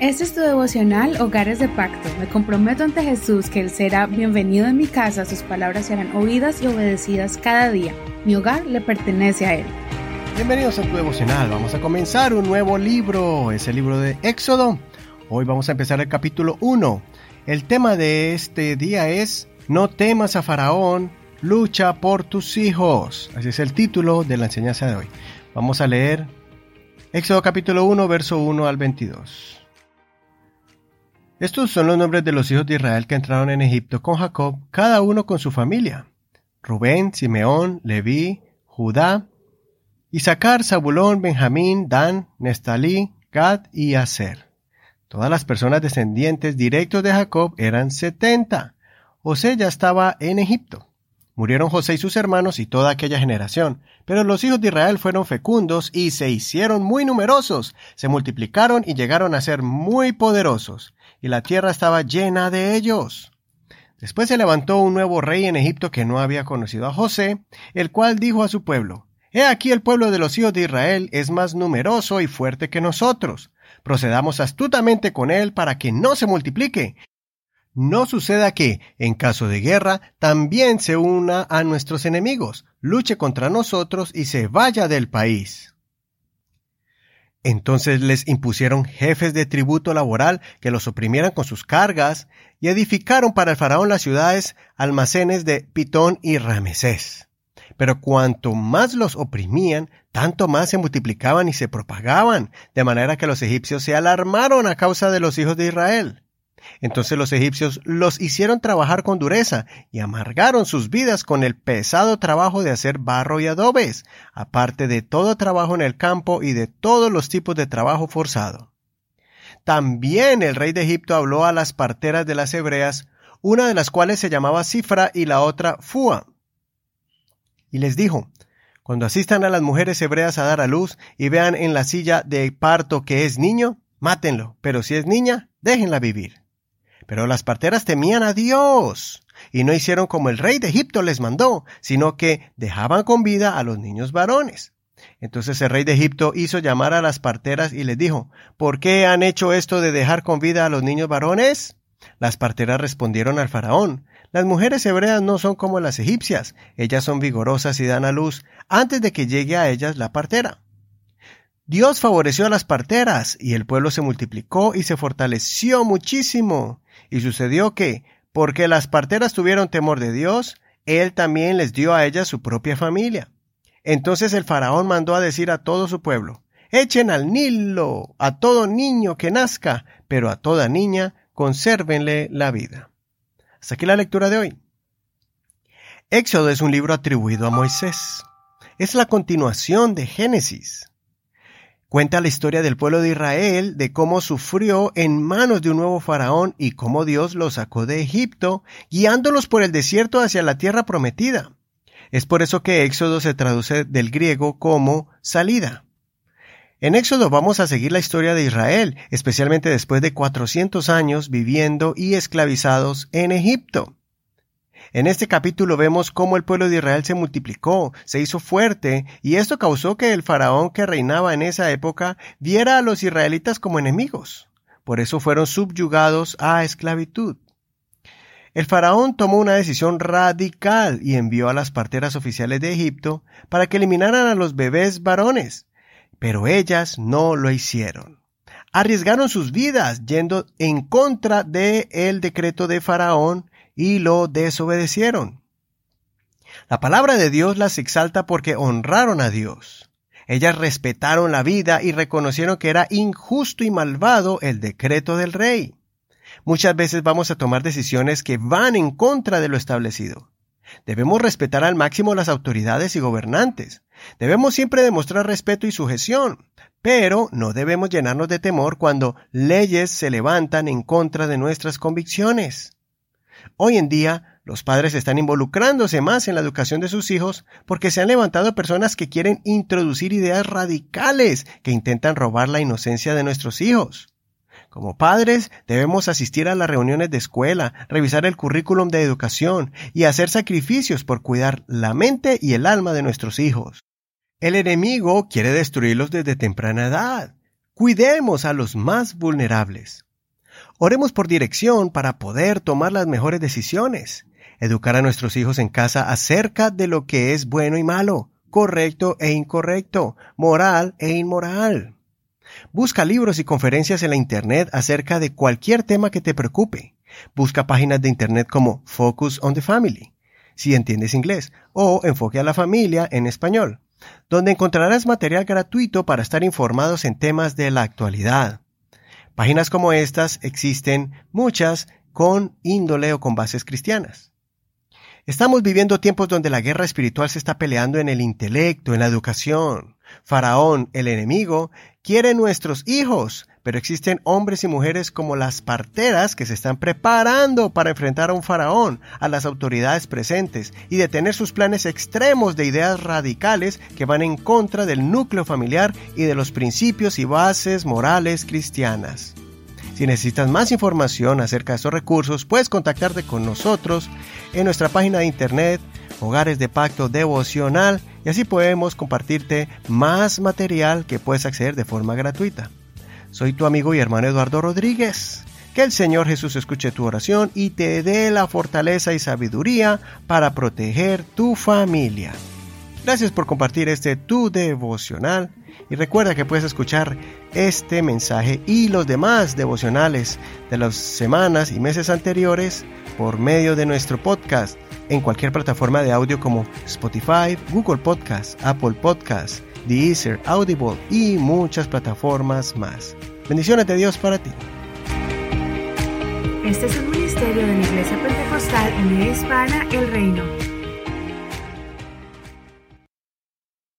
Este es tu devocional Hogares de Pacto. Me comprometo ante Jesús que Él será bienvenido en mi casa, sus palabras serán oídas y obedecidas cada día. Mi hogar le pertenece a Él. Bienvenidos a tu devocional. Vamos a comenzar un nuevo libro, es el libro de Éxodo. Hoy vamos a empezar el capítulo 1. El tema de este día es No temas a Faraón, lucha por tus hijos. Así es el título de la enseñanza de hoy. Vamos a leer Éxodo capítulo 1, verso 1 al 22. Estos son los nombres de los hijos de Israel que entraron en Egipto con Jacob, cada uno con su familia. Rubén, Simeón, Leví, Judá, Isaacar, Zabulón, Benjamín, Dan, Nestalí, Gad y Aser. Todas las personas descendientes directos de Jacob eran setenta. José ya estaba en Egipto. Murieron José y sus hermanos y toda aquella generación, pero los hijos de Israel fueron fecundos y se hicieron muy numerosos, se multiplicaron y llegaron a ser muy poderosos, y la tierra estaba llena de ellos. Después se levantó un nuevo rey en Egipto que no había conocido a José, el cual dijo a su pueblo, He aquí el pueblo de los hijos de Israel es más numeroso y fuerte que nosotros. Procedamos astutamente con él para que no se multiplique, no suceda que, en caso de guerra, también se una a nuestros enemigos, luche contra nosotros y se vaya del país. Entonces les impusieron jefes de tributo laboral que los oprimieran con sus cargas y edificaron para el faraón las ciudades almacenes de Pitón y Ramesés. Pero cuanto más los oprimían, tanto más se multiplicaban y se propagaban, de manera que los egipcios se alarmaron a causa de los hijos de Israel. Entonces los egipcios los hicieron trabajar con dureza y amargaron sus vidas con el pesado trabajo de hacer barro y adobes, aparte de todo trabajo en el campo y de todos los tipos de trabajo forzado. También el rey de Egipto habló a las parteras de las hebreas, una de las cuales se llamaba Cifra y la otra Fua. Y les dijo, cuando asistan a las mujeres hebreas a dar a luz y vean en la silla de parto que es niño, mátenlo, pero si es niña, déjenla vivir. Pero las parteras temían a Dios y no hicieron como el rey de Egipto les mandó, sino que dejaban con vida a los niños varones. Entonces el rey de Egipto hizo llamar a las parteras y les dijo, ¿por qué han hecho esto de dejar con vida a los niños varones? Las parteras respondieron al faraón, las mujeres hebreas no son como las egipcias, ellas son vigorosas y dan a luz antes de que llegue a ellas la partera. Dios favoreció a las parteras y el pueblo se multiplicó y se fortaleció muchísimo. Y sucedió que, porque las parteras tuvieron temor de Dios, Él también les dio a ellas su propia familia. Entonces el faraón mandó a decir a todo su pueblo, Echen al Nilo a todo niño que nazca, pero a toda niña consérvenle la vida. Hasta aquí la lectura de hoy. Éxodo es un libro atribuido a Moisés. Es la continuación de Génesis. Cuenta la historia del pueblo de Israel, de cómo sufrió en manos de un nuevo faraón y cómo Dios los sacó de Egipto, guiándolos por el desierto hacia la tierra prometida. Es por eso que Éxodo se traduce del griego como salida. En Éxodo vamos a seguir la historia de Israel, especialmente después de 400 años viviendo y esclavizados en Egipto. En este capítulo vemos cómo el pueblo de Israel se multiplicó, se hizo fuerte, y esto causó que el faraón que reinaba en esa época viera a los israelitas como enemigos. Por eso fueron subyugados a esclavitud. El faraón tomó una decisión radical y envió a las parteras oficiales de Egipto para que eliminaran a los bebés varones, pero ellas no lo hicieron. Arriesgaron sus vidas yendo en contra del el decreto de faraón y lo desobedecieron. La palabra de Dios las exalta porque honraron a Dios. Ellas respetaron la vida y reconocieron que era injusto y malvado el decreto del rey. Muchas veces vamos a tomar decisiones que van en contra de lo establecido. Debemos respetar al máximo las autoridades y gobernantes. Debemos siempre demostrar respeto y sujeción, pero no debemos llenarnos de temor cuando leyes se levantan en contra de nuestras convicciones. Hoy en día, los padres están involucrándose más en la educación de sus hijos porque se han levantado personas que quieren introducir ideas radicales que intentan robar la inocencia de nuestros hijos. Como padres debemos asistir a las reuniones de escuela, revisar el currículum de educación y hacer sacrificios por cuidar la mente y el alma de nuestros hijos. El enemigo quiere destruirlos desde temprana edad. Cuidemos a los más vulnerables. Oremos por dirección para poder tomar las mejores decisiones. Educar a nuestros hijos en casa acerca de lo que es bueno y malo, correcto e incorrecto, moral e inmoral. Busca libros y conferencias en la Internet acerca de cualquier tema que te preocupe. Busca páginas de Internet como Focus on the Family, si entiendes inglés, o Enfoque a la Familia en español donde encontrarás material gratuito para estar informados en temas de la actualidad. Páginas como estas existen muchas con índole o con bases cristianas. Estamos viviendo tiempos donde la guerra espiritual se está peleando en el intelecto, en la educación. Faraón, el enemigo, quiere nuestros hijos, pero existen hombres y mujeres como las parteras que se están preparando para enfrentar a un faraón, a las autoridades presentes y detener sus planes extremos de ideas radicales que van en contra del núcleo familiar y de los principios y bases morales cristianas. Si necesitas más información acerca de estos recursos, puedes contactarte con nosotros en nuestra página de internet Hogares de Pacto Devocional y así podemos compartirte más material que puedes acceder de forma gratuita. Soy tu amigo y hermano Eduardo Rodríguez. Que el Señor Jesús escuche tu oración y te dé la fortaleza y sabiduría para proteger tu familia. Gracias por compartir este tu devocional y recuerda que puedes escuchar este mensaje y los demás devocionales de las semanas y meses anteriores por medio de nuestro podcast en cualquier plataforma de audio como Spotify, Google Podcast, Apple Podcast Deezer, Audible y muchas plataformas más. Bendiciones de Dios para ti. Este es un ministerio de la Iglesia Pentecostal en Hispana, El Reino.